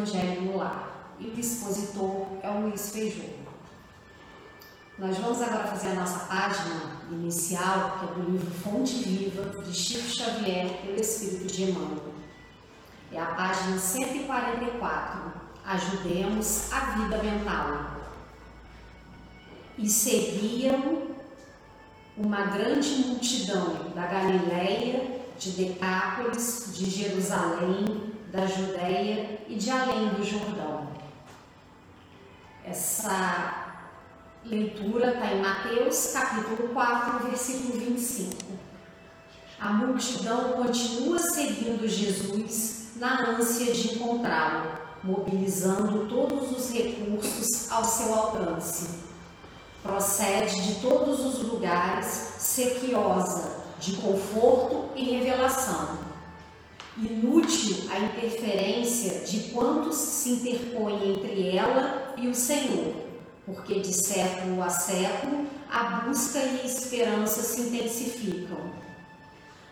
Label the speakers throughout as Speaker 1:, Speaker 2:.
Speaker 1: Evangelho no lar e o expositor é o Luiz Feijó. Nós vamos agora fazer a nossa página inicial, que é do livro Fonte Viva, de Chico Xavier, pelo Espírito de Emmanuel. É a página 144. Ajudemos a vida mental. E seguiam uma grande multidão da Galiléia, de Decápolis, de Jerusalém, da Judéia e de além do Jordão. Essa leitura está em Mateus capítulo 4, versículo 25. A multidão continua seguindo Jesus na ânsia de encontrá-lo, mobilizando todos os recursos ao seu alcance. Procede de todos os lugares, sequiosa de conforto e revelação. Inútil a interferência de quantos se interpõem entre ela e o Senhor porque de século a século a busca e a esperança se intensificam.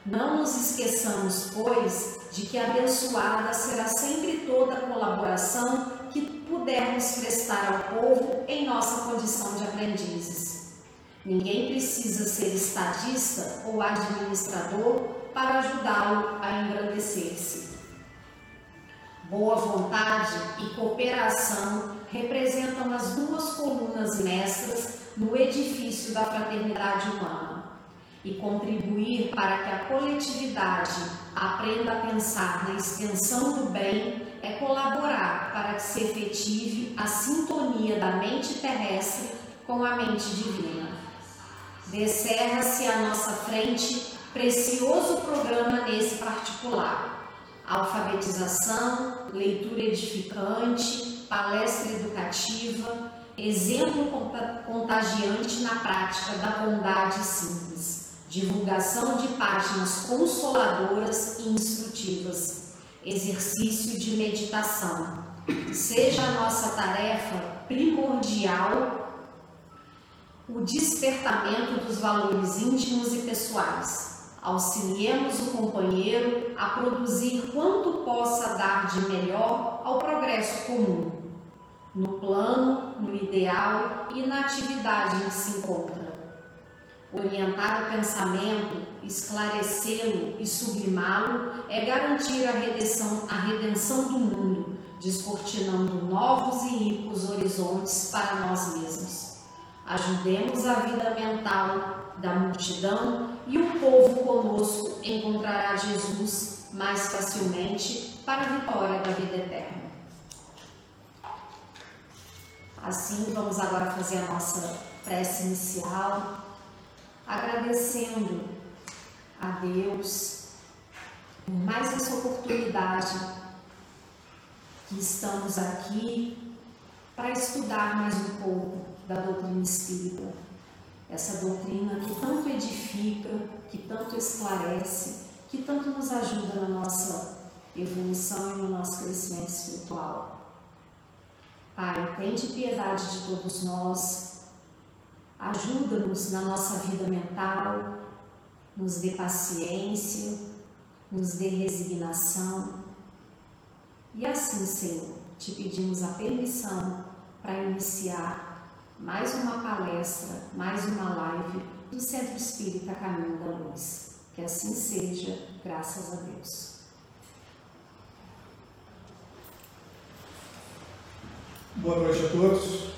Speaker 1: Não nos esqueçamos, pois, de que abençoada será sempre toda a colaboração que pudermos prestar ao povo em nossa condição de aprendizes. Ninguém precisa ser estadista ou administrador para ajudá-lo a engrandecer-se. Boa vontade e cooperação representam as duas colunas mestras no edifício da fraternidade humana e contribuir para que a coletividade aprenda a pensar na extensão do bem é colaborar para que se efetive a sintonia da mente terrestre com a mente divina. Descerra-se à nossa frente precioso programa nesse particular. Alfabetização, leitura edificante, palestra educativa, exemplo contagiante na prática da bondade simples, divulgação de páginas consoladoras e instrutivas, exercício de meditação. Seja a nossa tarefa primordial o despertamento dos valores íntimos e pessoais. Auxiliemos o companheiro a produzir quanto possa dar de melhor ao progresso comum no plano, no ideal e na atividade em que se encontra. Orientar o pensamento, esclarecê-lo e sublimá-lo é garantir a redenção, a redenção do mundo, descortinando novos e ricos horizontes para nós mesmos. Ajudemos a vida mental da multidão e o povo conosco encontrará Jesus mais facilmente para a vitória da vida eterna. Assim, vamos agora fazer a nossa prece inicial, agradecendo a Deus por mais essa oportunidade que estamos aqui para estudar mais um pouco da doutrina espírita. Essa doutrina que tanto edifica, que tanto esclarece, que tanto nos ajuda na nossa evolução e no nosso crescimento espiritual. Pai, tente piedade de todos nós, ajuda-nos na nossa vida mental, nos dê paciência, nos dê resignação. E assim, Senhor, te pedimos a permissão para iniciar mais uma palestra, mais uma live do Centro Espírita Caminho da Luz. Que assim seja, graças a Deus.
Speaker 2: Boa noite a todos.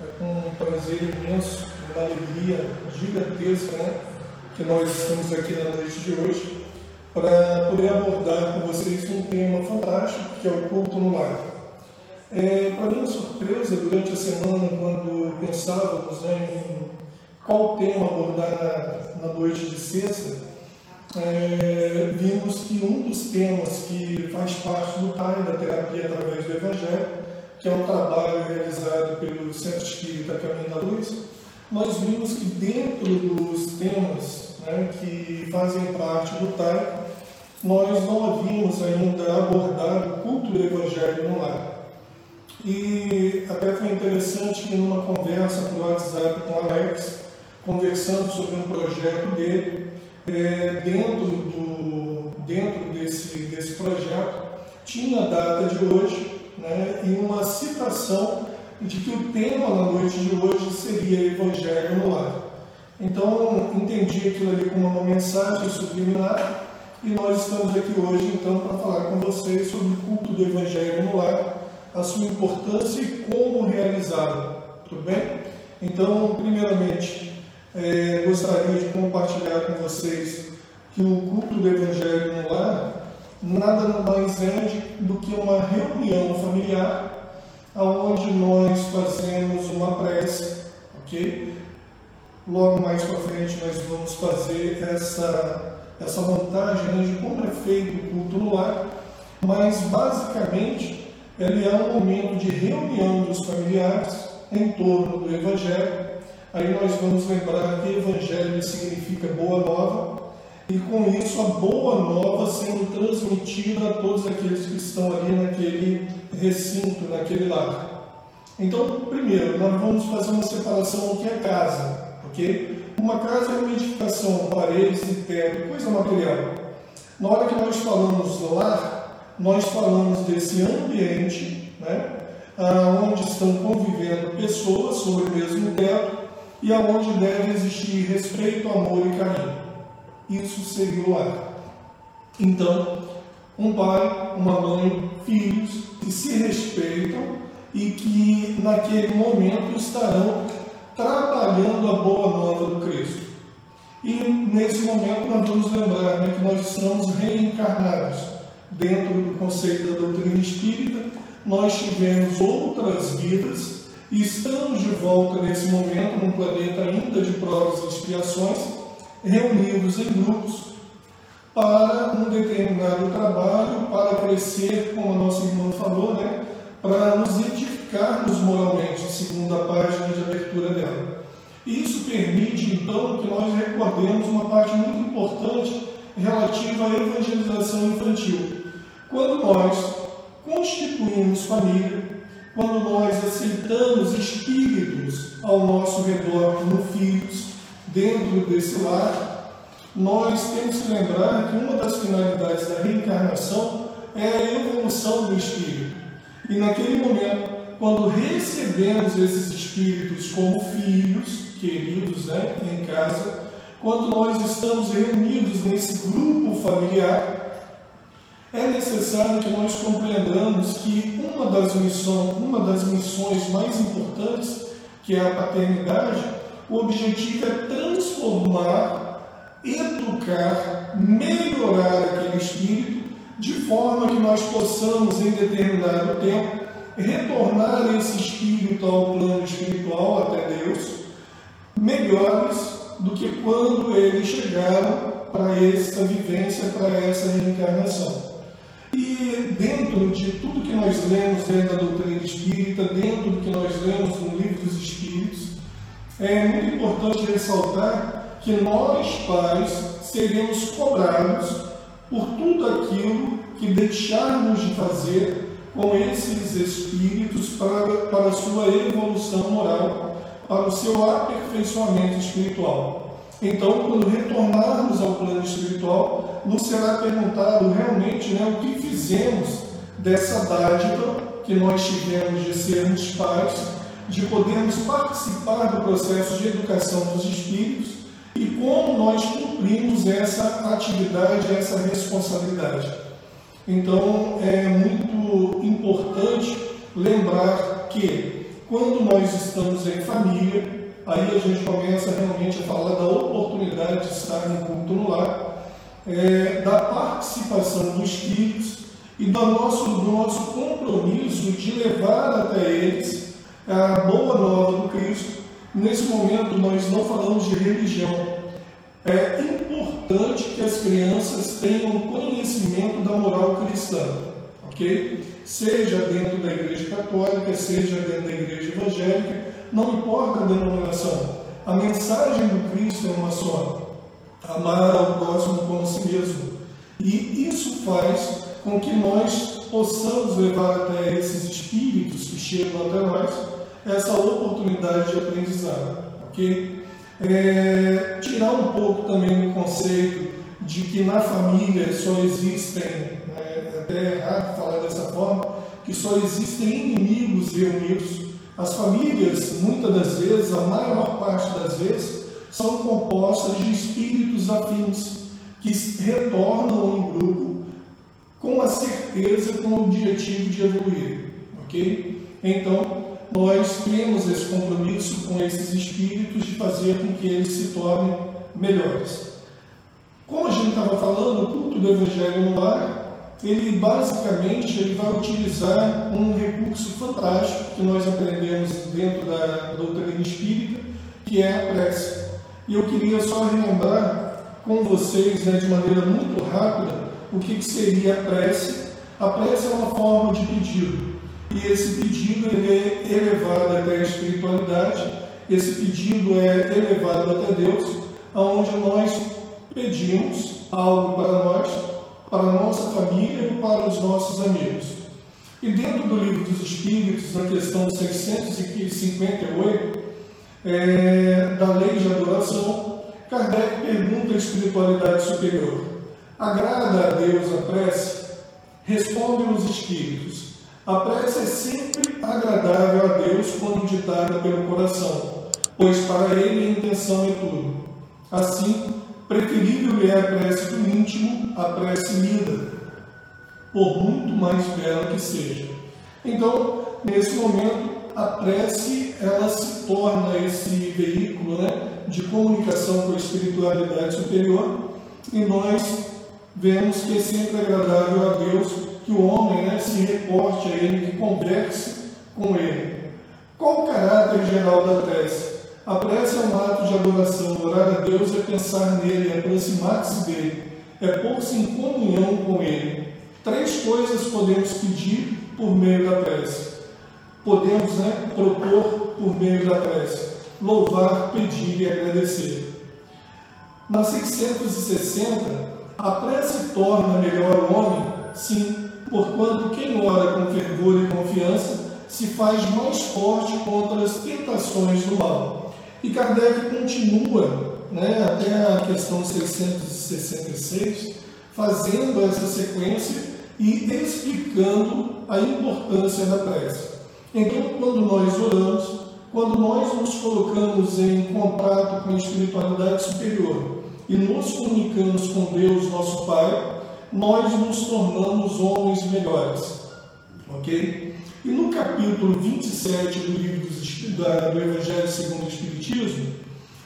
Speaker 2: É com um prazer imenso, uma alegria gigantesca né, que nós estamos aqui na noite de hoje para poder abordar com vocês um tema fantástico que é o culto no lar. É, para minha surpresa, durante a semana, quando pensávamos né, em qual tema abordar na, na noite de sexta, é, vimos que um dos temas que faz parte do TAI, da terapia através do Evangelho, que é um trabalho realizado pelo Centro Espírita Caminho da Luz, nós vimos que dentro dos temas né, que fazem parte do TAI, nós não havíamos ainda abordado o culto do Evangelho no lar. E até foi interessante que numa conversa pelo WhatsApp com o Alex, conversando sobre um projeto dele. É, dentro, do, dentro desse, desse projeto, tinha a data de hoje né, e uma citação de que o tema na noite de hoje seria Evangelho no Lar. Então, entendi aquilo ali como uma mensagem subliminar e nós estamos aqui hoje, então, para falar com vocês sobre o culto do Evangelho no Lar, a sua importância e como realizá-lo. Tudo bem? Então, primeiramente, é, gostaria de compartilhar com vocês que o culto do Evangelho no Lar nada mais é do que uma reunião familiar onde nós fazemos uma prece, ok? Logo mais para frente nós vamos fazer essa, essa montagem né, de como é feito o culto no lar, mas basicamente ele é um momento de reunião dos familiares em torno do Evangelho. Aí nós vamos lembrar que Evangelho significa boa nova, e com isso a boa nova sendo transmitida a todos aqueles que estão ali naquele recinto, naquele lar. Então, primeiro, nós vamos fazer uma separação do que é casa, ok? Uma casa é uma edificação, paredes e teto, coisa material. Na hora que nós falamos lar, nós falamos desse ambiente, né? onde estão convivendo pessoas sobre o mesmo teto e aonde deve existir respeito, amor e carinho isso seria o lar. Então, um pai, uma mãe, filhos que se respeitam e que naquele momento estarão trabalhando a boa nova do Cristo. E nesse momento nós vamos lembrar né, que nós estamos reencarnados. Dentro do conceito da doutrina espírita, nós tivemos outras vidas e estamos de volta nesse momento num planeta ainda de provas e expiações reunidos em grupos para um determinado trabalho, para crescer, como a nossa irmã falou, né? para nos edificarmos moralmente, segundo a página de abertura dela. Isso permite, então, que nós recordemos uma parte muito importante relativa à evangelização infantil. Quando nós constituímos família, quando nós aceitamos espíritos ao nosso redor como filhos, dentro desse lar, nós temos que lembrar que uma das finalidades da reencarnação é a evolução do espírito. E naquele momento, quando recebemos esses espíritos como filhos queridos né, em casa, quando nós estamos reunidos nesse grupo familiar, é necessário que nós compreendamos que uma das missões, uma das missões mais importantes, que é a paternidade, o objetivo é transformar, educar, melhorar aquele espírito, de forma que nós possamos, em determinado tempo, retornar esse espírito ao plano espiritual, até Deus, melhores do que quando eles chegaram para essa vivência, para essa reencarnação. E dentro de tudo que nós lemos dentro da doutrina espírita, dentro do que nós lemos no livro dos Espíritos, é muito importante ressaltar que nós, pais, seremos cobrados por tudo aquilo que deixarmos de fazer com esses espíritos para, para a sua evolução moral, para o seu aperfeiçoamento espiritual. Então, quando retornarmos ao plano espiritual, nos será perguntado realmente né, o que fizemos dessa dádiva que nós tivemos de sermos pais de podermos participar do processo de educação dos espíritos e como nós cumprimos essa atividade, essa responsabilidade. Então, é muito importante lembrar que quando nós estamos em família, aí a gente começa realmente a falar da oportunidade de estar no culto no lar, é, da participação dos espíritos e do nosso, do nosso compromisso de levar até eles a boa nova do Cristo. Nesse momento, nós não falamos de religião. É importante que as crianças tenham conhecimento da moral cristã, ok? Seja dentro da igreja católica, seja dentro da igreja evangélica, não importa a denominação. A mensagem do Cristo é uma só: amar ao próximo como a si mesmo. E isso faz com que nós possamos levar até esses espíritos que chegam até nós essa oportunidade de aprendizado. ok? é, tirar um pouco também o conceito de que na família só existem, né, é até errado falar dessa forma, que só existem inimigos reunidos. As famílias, muitas das vezes, a maior parte das vezes, são compostas de espíritos afins que retornam em grupo com a certeza, com o objetivo de evoluir, ok? Então, nós temos esse compromisso com esses espíritos de fazer com que eles se tornem melhores. Como a gente estava falando, o culto do Evangelho no lar, ele basicamente ele vai utilizar um recurso fantástico que nós aprendemos dentro da doutrina espírita, que é a prece. E eu queria só relembrar com vocês, né, de maneira muito rápida, o que, que seria a prece. A prece é uma forma de pedido. E esse pedido é elevado até a espiritualidade, esse pedido é elevado até Deus, aonde nós pedimos algo para nós, para a nossa família e para os nossos amigos. E dentro do livro dos Espíritos, na questão 658, é, da lei de adoração, Kardec pergunta à espiritualidade superior: agrada a Deus a prece? Respondem os Espíritos: a prece é sempre agradável a Deus quando ditada pelo coração, pois para Ele a intenção é tudo. Assim, preferível é a prece do íntimo à prece lida, por muito mais bela que seja. Então, nesse momento, a prece ela se torna esse veículo né, de comunicação com a espiritualidade superior e nós vemos que é sempre agradável a Deus que o homem né, se reporte a ele, que converse com ele. Qual o caráter geral da prece? A prece é um ato de adoração. Orar a Deus é pensar nele, é aproximar-se dele, é pôr-se em comunhão com ele. Três coisas podemos pedir por meio da prece. Podemos né, propor por meio da prece. Louvar, pedir e agradecer. Na 660, a prece torna melhor o homem? Sim, porquanto quem ora com fervor e confiança se faz mais forte contra as tentações do mal. E Kardec continua, né, até a questão 666, fazendo essa sequência e explicando a importância da prece. Então, quando nós oramos, quando nós nos colocamos em contato com a espiritualidade superior e nos comunicamos com Deus, nosso Pai, nós nos tornamos homens melhores. Ok? E no capítulo 27 do livro do Evangelho segundo o Espiritismo,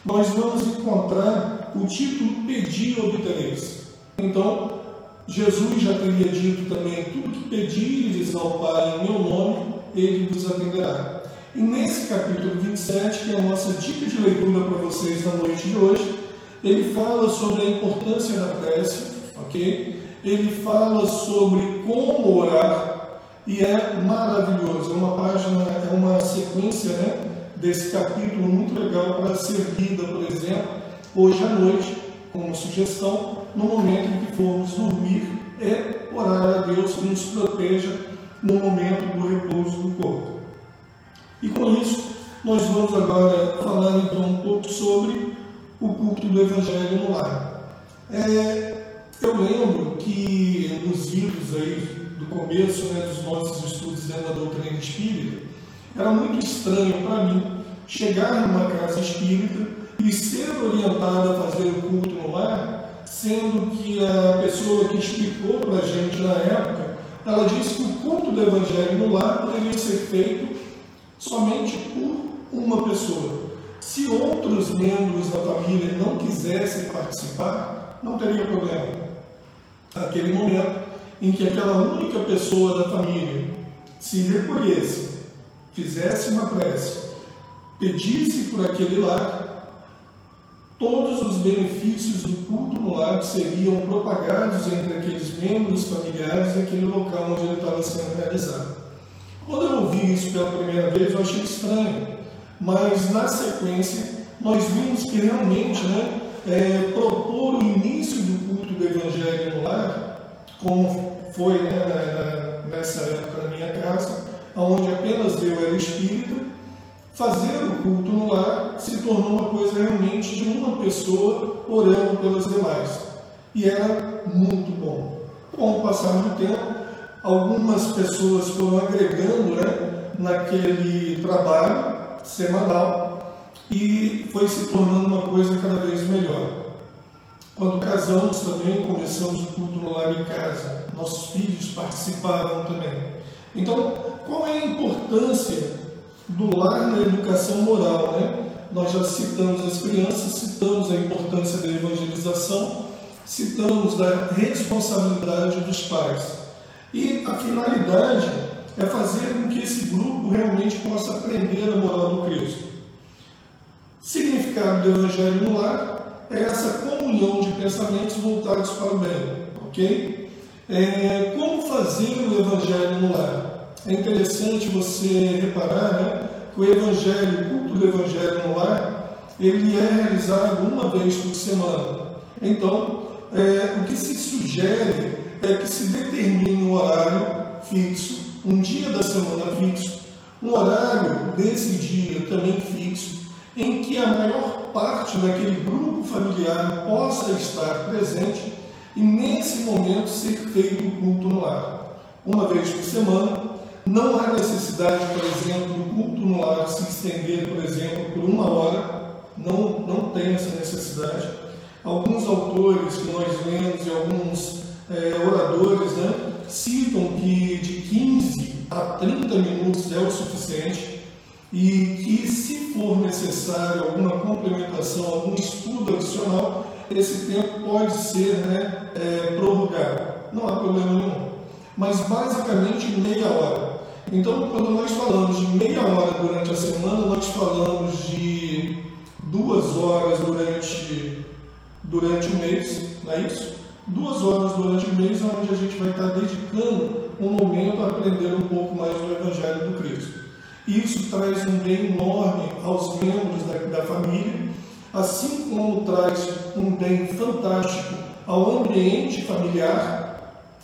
Speaker 2: nós vamos encontrar o título Pedir obtereis. Então, Jesus já teria dito também: tudo que pedires ao Pai em meu nome, ele vos atenderá. E nesse capítulo 27, que é a nossa dica de leitura para vocês na noite de hoje, ele fala sobre a importância da prece, ok? ele fala sobre como orar e é maravilhoso. É uma página, é uma sequência né, desse capítulo muito legal para ser lida, por exemplo, hoje à noite, como sugestão, no momento em que formos dormir, é orar a Deus que nos proteja no momento do repouso do corpo. E com isso, nós vamos agora falar então um pouco sobre o culto do Evangelho no lar. É, eu lembro que nos livros aí do começo né, dos nossos estudos dentro da doutrina espírita, era muito estranho para mim chegar numa casa espírita e ser orientado a fazer o culto no lar, sendo que a pessoa que explicou para a gente na época, ela disse que o culto do evangelho no lar poderia ser feito somente por uma pessoa. Se outros membros da família não quisessem participar, não teria problema aquele momento em que aquela única pessoa da família se recolhesse, fizesse uma prece, pedisse por aquele lar, todos os benefícios do culto no lar seriam propagados entre aqueles membros familiares naquele local onde ele estava sendo realizado. Quando eu ouvi isso pela primeira vez, eu achei estranho, mas na sequência nós vimos que realmente né, é, propor o início do culto do Evangelho no lar, como foi né, nessa época na minha casa, onde apenas eu era espírita, fazer o culto no lar se tornou uma coisa realmente de uma pessoa orando pelas demais. E era muito bom. Com o passar do tempo, algumas pessoas foram agregando né, naquele trabalho semanal e foi se tornando uma coisa cada vez melhor. Quando casamos também, começamos o culto no lar em casa. Nossos filhos participaram também. Então, qual é a importância do lar na educação moral, né? Nós já citamos as crianças, citamos a importância da evangelização, citamos da responsabilidade dos pais. E a finalidade é fazer com que esse grupo realmente possa aprender a moral do Cristo. Significado do Evangelho no lar essa comunhão de pensamentos voltados para o bem, ok? É, como fazer o Evangelho no lar? É interessante você reparar né, que o Evangelho, o culto do Evangelho no lar, ele é realizado uma vez por semana. Então, é, o que se sugere é que se determine um horário fixo, um dia da semana fixo, um horário desse dia também fixo, em que a maior parte daquele grupo familiar possa estar presente e nesse momento ser feito o culto no lar. Uma vez por semana, não há necessidade, por exemplo, do culto no lar se estender, por exemplo, por uma hora. Não, não tem essa necessidade. Alguns autores que nós lemos e alguns é, oradores né, citam que de 15 a 30 minutos é o suficiente e que, se for necessário alguma complementação, algum estudo adicional, esse tempo pode ser né, é, prorrogado. Não há problema nenhum. Mas basicamente meia hora. Então, quando nós falamos de meia hora durante a semana, nós falamos de duas horas durante, durante o mês, não é isso? Duas horas durante o mês, onde a gente vai estar dedicando um momento a aprender um pouco mais do Evangelho do Cristo. Isso traz um bem enorme aos membros da, da família, assim como traz um bem fantástico ao ambiente familiar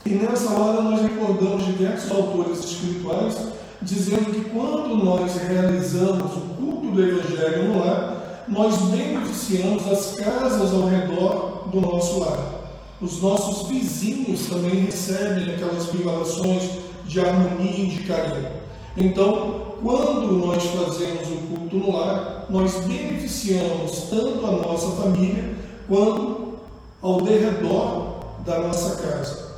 Speaker 2: e nessa hora nós recordamos diversos autores espirituais dizendo que quando nós realizamos o culto do Evangelho no lar, nós beneficiamos as casas ao redor do nosso lar. Os nossos vizinhos também recebem aquelas vibrações de harmonia e de carinho. Então, quando nós fazemos o culto no lar, nós beneficiamos tanto a nossa família quanto ao derredor da nossa casa.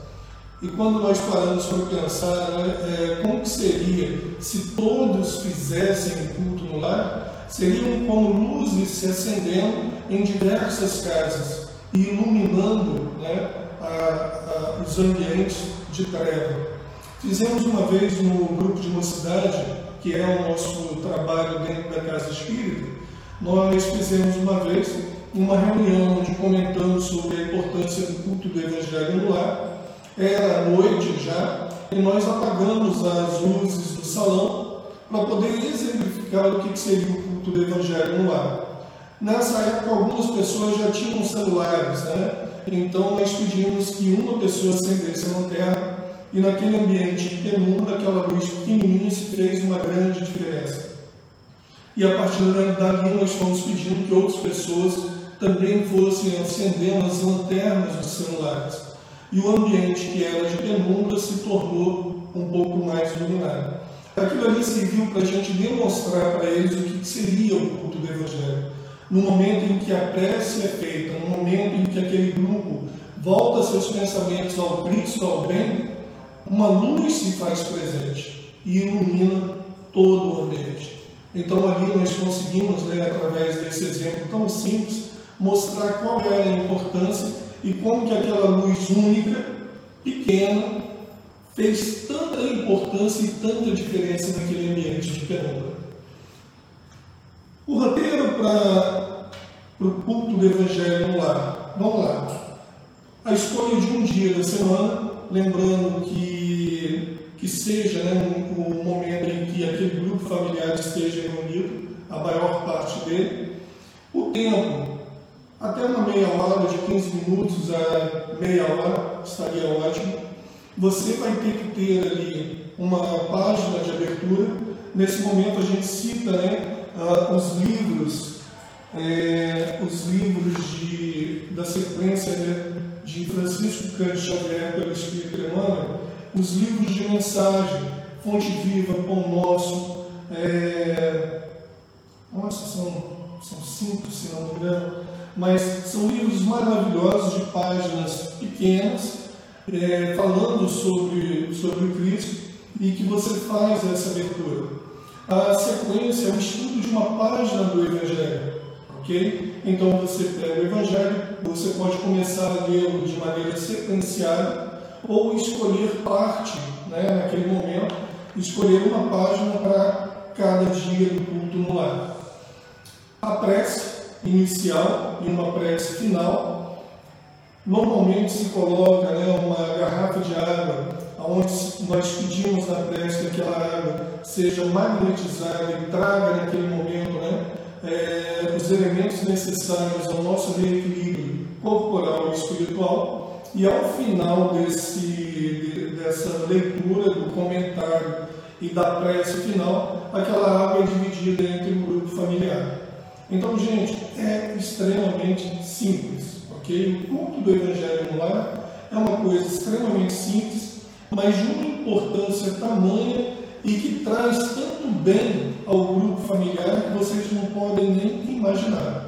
Speaker 2: E quando nós paramos para pensar né, é, como que seria se todos fizessem culto no lar, seriam como luzes se acendendo em diversas casas e iluminando né, a, a, os ambientes de treva. Fizemos uma vez no grupo de mocidade, que é o nosso trabalho dentro da casa espírita, nós fizemos uma vez uma reunião onde comentamos sobre a importância do culto do Evangelho no lar era noite já, e nós apagamos as luzes do salão para poder exemplificar o que seria o culto do Evangelho no lar. Nessa época, algumas pessoas já tinham celulares, né? Então, nós pedimos que uma pessoa acendesse a lanterna e naquele ambiente de penumbra, aquela luz pequenininha se fez uma grande diferença. E a partir dali, nós fomos pedindo que outras pessoas também fossem acendendo as lanternas dos celulares e o ambiente que era de penumbra se tornou um pouco mais iluminado. Aquilo ali serviu para a gente demonstrar para eles o que seria o culto do Evangelho. No momento em que a prece é feita, no momento em que aquele grupo volta seus pensamentos ao Cristo, ao bem, uma luz se faz presente e ilumina todo o ambiente. Então ali nós conseguimos, né, através desse exemplo tão simples, mostrar qual era a importância e como que aquela luz única, pequena, fez tanta importância e tanta diferença naquele ambiente de penumbra. O roteiro para o culto do Evangelho no lar. Vamos lá. A escolha de um dia da semana, lembrando que, que seja né, um, um momento em que aquele grupo familiar esteja reunido, a maior parte dele. O tempo, até uma meia hora, de 15 minutos a meia hora, estaria ótimo. Você vai ter que ter ali uma página de abertura. Nesse momento a gente cita né, uh, os livros, é, os livros de, da sequência né, de Francisco Cândido Xavier pelo Espírito Emmanuel, os livros de mensagem, Fonte Viva, Pão Nosso, é, nossa, são, são cinco, se não me engano, mas são livros maravilhosos de páginas pequenas, é, falando sobre, sobre o Cristo e que você faz essa leitura. A sequência é o estudo de uma página do Evangelho, ok? Então você pega o Evangelho, você pode começar a lê-lo de maneira sequenciada ou escolher parte, né, naquele momento, escolher uma página para cada dia do culto no lar a prece inicial e uma prece final. Normalmente se coloca né, uma garrafa de água, onde nós pedimos na prece que aquela água seja magnetizada e traga naquele momento né, é, os elementos necessários ao nosso reequilíbrio corporal e espiritual. E ao final desse, dessa leitura, do comentário e da prece final, aquela água é dividida entre o grupo familiar. Então, gente, é extremamente simples, ok? O culto do Evangelho no lar é uma coisa extremamente simples, mas de uma importância tamanha e que traz tanto bem ao grupo familiar que vocês não podem nem imaginar.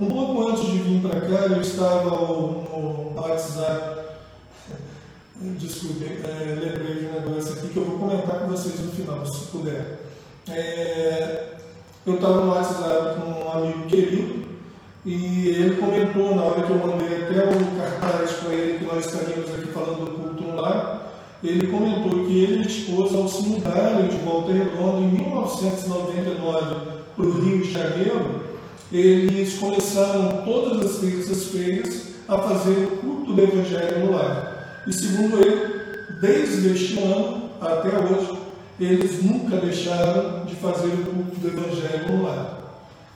Speaker 2: Um pouco antes de vir para cá, eu estava no, WhatsApp. Desculpe, é, lembrei de um negócio aqui que eu vou comentar com vocês no final, se puder. É, eu estava no WhatsApp com um amigo querido e ele comentou na hora que eu mandei até o cartaz para ele que nós estaríamos aqui falando do culto no lar, ele comentou que ele e esposa, ao se mudarem de Volta Redonda em 1999 para o Rio de Janeiro, eles começaram todas as terças-feiras a fazer o culto do Evangelho no lar. E segundo ele, desde este ano até hoje, eles nunca deixaram de fazer o culto do Evangelho no lar.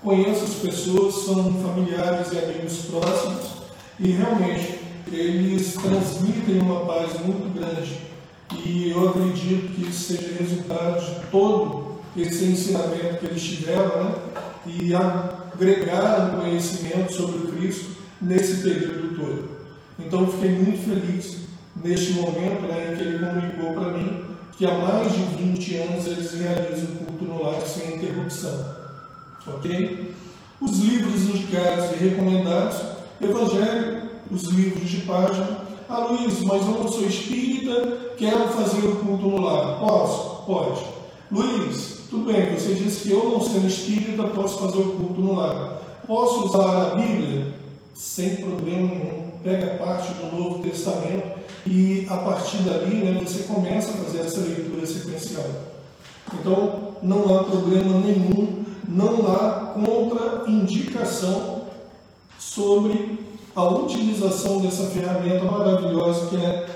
Speaker 2: Conheço as pessoas, são familiares e amigos próximos, e realmente eles transmitem uma paz muito grande. E eu acredito que isso seja resultado de todo esse ensinamento que eles tiveram, né? e agregaram conhecimento sobre Cristo nesse período todo. Então eu fiquei muito feliz neste momento né, em que ele comunicou para mim que há mais de 20 anos eles realizam o culto no lar sem interrupção. Ok? Os livros indicados e recomendados, Evangelho, os livros de página. Ah, Luiz, mas eu não sou espírita, quero fazer o culto no lar. Posso? Pode. Luiz, tudo bem, você disse que eu não sendo espírita posso fazer o culto no lar. Posso usar a Bíblia? Sem problema nenhum. Pega parte do Novo Testamento e a partir dali né, você começa a fazer essa leitura sequencial. Então, não há problema nenhum, não há contraindicação sobre a utilização dessa ferramenta maravilhosa que é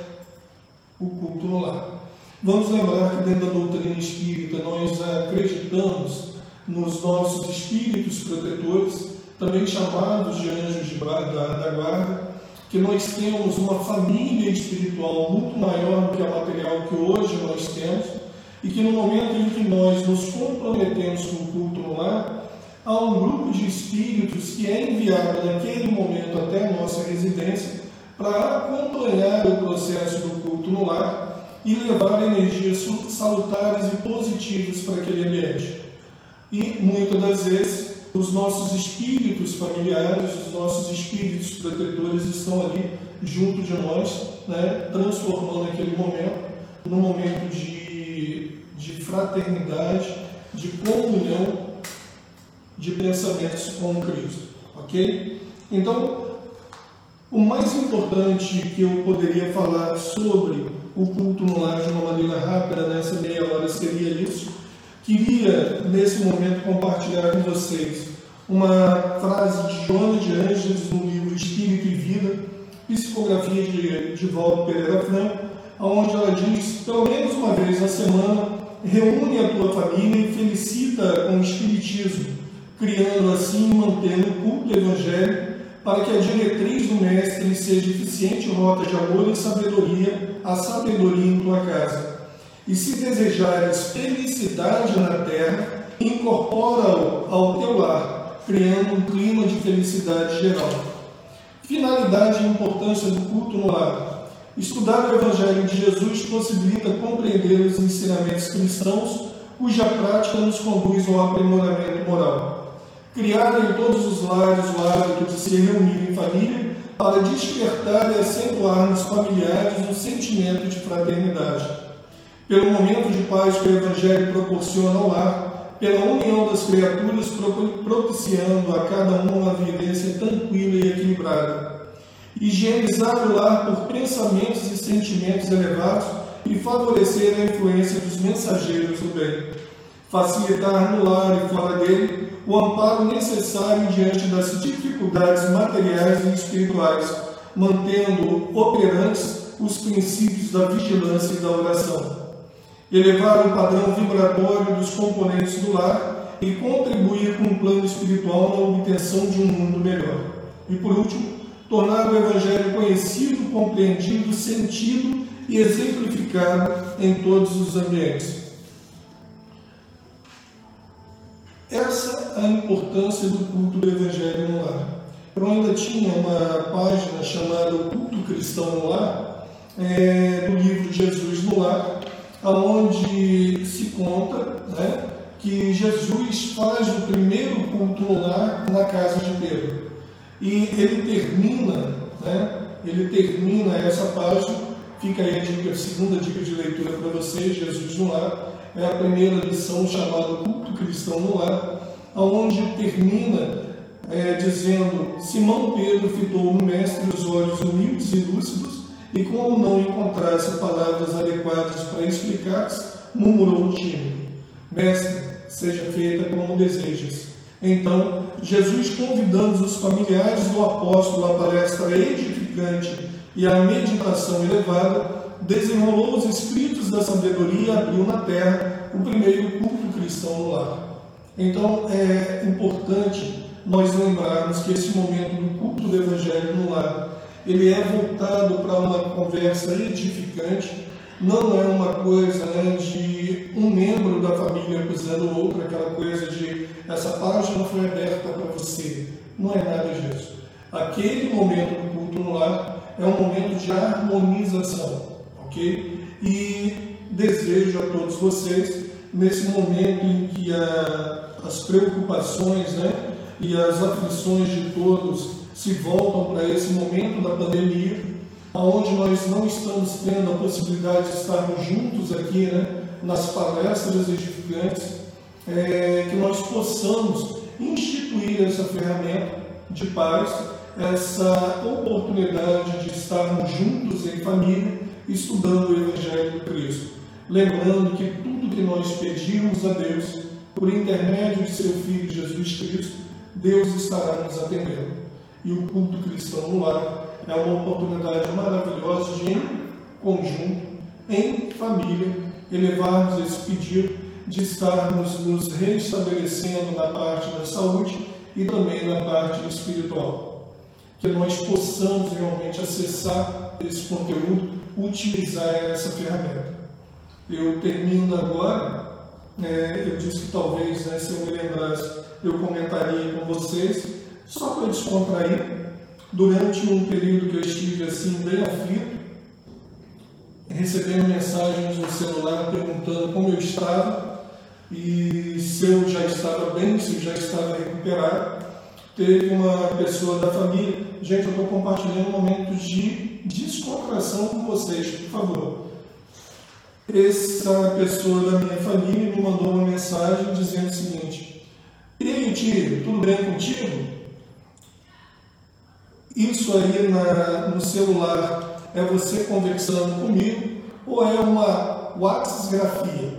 Speaker 2: o culto no lar. Vamos lembrar que dentro da doutrina espírita nós acreditamos nos nossos espíritos protetores, também chamados de anjos de da, da guarda, que nós temos uma família espiritual muito maior do que a material que hoje nós temos, e que no momento em que nós nos comprometemos com o culto no lar, há um grupo de espíritos que é enviado naquele momento até a nossa residência para acompanhar o processo do culto no lar e levar energias salutares e positivas para aquele ambiente. E muitas das vezes os nossos espíritos familiares, os nossos espíritos protetores estão ali junto de nós, né, transformando aquele momento num momento de, de fraternidade, de comunhão de pensamentos com Cristo. Ok? Então, o mais importante que eu poderia falar sobre o culto no lar de uma maneira rápida nessa meia hora seria isso. Queria, nesse momento, compartilhar com vocês uma frase de Joana de Ângeles no livro Espírito e Vida, psicografia de, de Valdo Pereira Franco, onde ela diz, pelo menos uma vez na semana, reúne a tua família e felicita com o Espiritismo, criando assim e mantendo o culto do Evangelho para que a diretriz do Mestre seja eficiente rota de amor e sabedoria, a sabedoria em tua casa e se desejares felicidade na terra, incorpora-o ao teu lar, criando um clima de felicidade geral. Finalidade e importância do culto no lar. Estudar o Evangelho de Jesus possibilita compreender os ensinamentos cristãos, cuja prática nos conduz ao aprimoramento moral. Criar em todos os lares o hábito de se reunir em família para despertar e acentuar nos familiares um sentimento de fraternidade. Pelo momento de paz que o Evangelho proporciona ao lar, pela união das criaturas propiciando a cada uma uma vivência tranquila e equilibrada. Higienizar o lar por pensamentos e sentimentos elevados e favorecer a influência dos mensageiros do bem. Facilitar no lar e fora dele o amparo necessário diante das dificuldades materiais e espirituais, mantendo operantes os princípios da vigilância e da oração. Elevar o padrão vibratório dos componentes do lar e contribuir com o plano espiritual na obtenção de um mundo melhor. E por último, tornar o Evangelho conhecido, compreendido, sentido e exemplificado em todos os ambientes. Essa é a importância do culto do Evangelho no lar. Eu ainda tinha uma página chamada O Culto Cristão no Lar, é, do livro Jesus no Lar, onde se conta né, que Jesus faz o primeiro culto no lar na casa de Pedro. E ele termina, né, ele termina essa página, fica aí a, dica, a segunda dica de leitura para vocês, Jesus no lar, é a primeira lição chamada Culto Cristão no Lar, onde termina é, dizendo: Simão Pedro fitou no mestre os olhos humildes e lúcidos, e como não encontrasse palavras adequadas para explicar, murmurou tímido: Mestre, seja feita como desejas. Então, Jesus, convidando os familiares do apóstolo à palestra edificante e à meditação elevada, desenrolou os escritos da sabedoria e abriu na terra o primeiro culto cristão no lar. Então é importante nós lembrarmos que esse momento do culto do Evangelho no lar, ele é voltado para uma conversa edificante, não é uma coisa né, de um membro da família acusando o outro, aquela coisa de essa página foi aberta para você. Não é nada disso. Aquele momento do culto no lar é um momento de harmonização E desejo a todos vocês, nesse momento em que a, as preocupações né, e as aflições de todos se voltam para esse momento da pandemia, onde nós não estamos tendo a possibilidade de estarmos juntos aqui né, nas palestras edificantes, é, que nós possamos instituir essa ferramenta de paz, essa oportunidade de estarmos juntos em família estudando o Evangelho do Cristo, lembrando que tudo que nós pedimos a Deus, por intermédio de seu Filho Jesus Cristo, Deus estará nos atendendo. E o culto cristão no lar é uma oportunidade maravilhosa de, em conjunto, em família, elevarmos esse pedido de estarmos nos reestabelecendo na parte da saúde e também na parte espiritual. Que nós possamos realmente acessar esse conteúdo utilizar essa ferramenta. Eu termino agora, é, eu disse que talvez, né, se eu me lembrasse, eu comentaria com vocês, só para descontrair, durante um período que eu estive assim, bem aflito, recebendo mensagens no celular perguntando como eu estava e se eu já estava bem, se eu já estava recuperado. Teve uma pessoa da família, gente, eu estou compartilhando momentos de descontração com vocês, por favor. Essa pessoa da minha família me mandou uma mensagem dizendo o seguinte: E aí, tio, tudo bem contigo? Isso aí na, no celular é você conversando comigo ou é uma WhatsApp?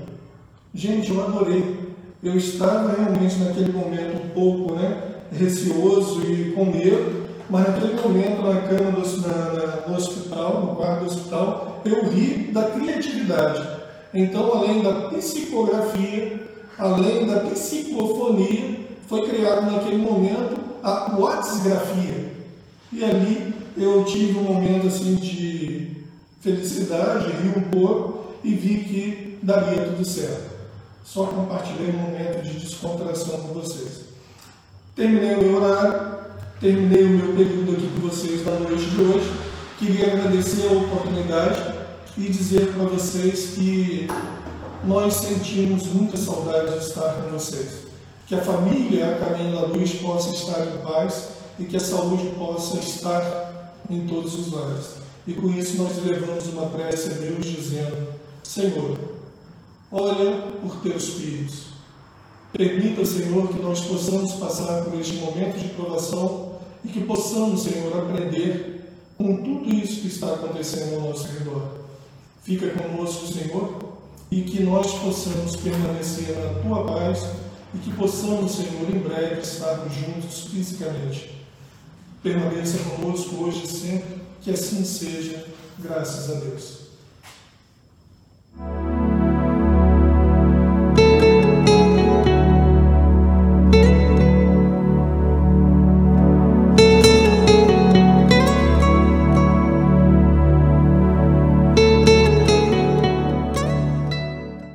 Speaker 2: Gente, eu adorei. Eu estava realmente naquele momento um pouco né, receoso e com medo, mas naquele momento, na cama do, na, no hospital, no quarto do hospital, eu ri da criatividade. Então, além da psicografia, além da psicofonia, foi criado naquele momento a WhatsApp. E ali eu tive um momento assim de felicidade, ri um pouco e vi que daria tudo certo. só compartilhei um momento de descontração com vocês. Terminei o meu horário, terminei o meu período aqui com vocês na noite de hoje. Queria agradecer a oportunidade e dizer para vocês que nós sentimos muita saudade de estar com vocês. Que a família a Caminho da Luz possa estar em paz e que a saúde possa estar em todos os lares. E com isso nós levamos uma prece a Deus dizendo: Senhor, olha por teus filhos. Permita, Senhor, que nós possamos passar por este momento de provação e que possamos, Senhor, aprender com tudo isso que está acontecendo ao nosso redor. Fica conosco, Senhor, e que nós possamos permanecer na tua paz e que possamos, Senhor, em breve estarmos juntos fisicamente. Permaneça conosco hoje e sempre, que assim seja, graças a Deus.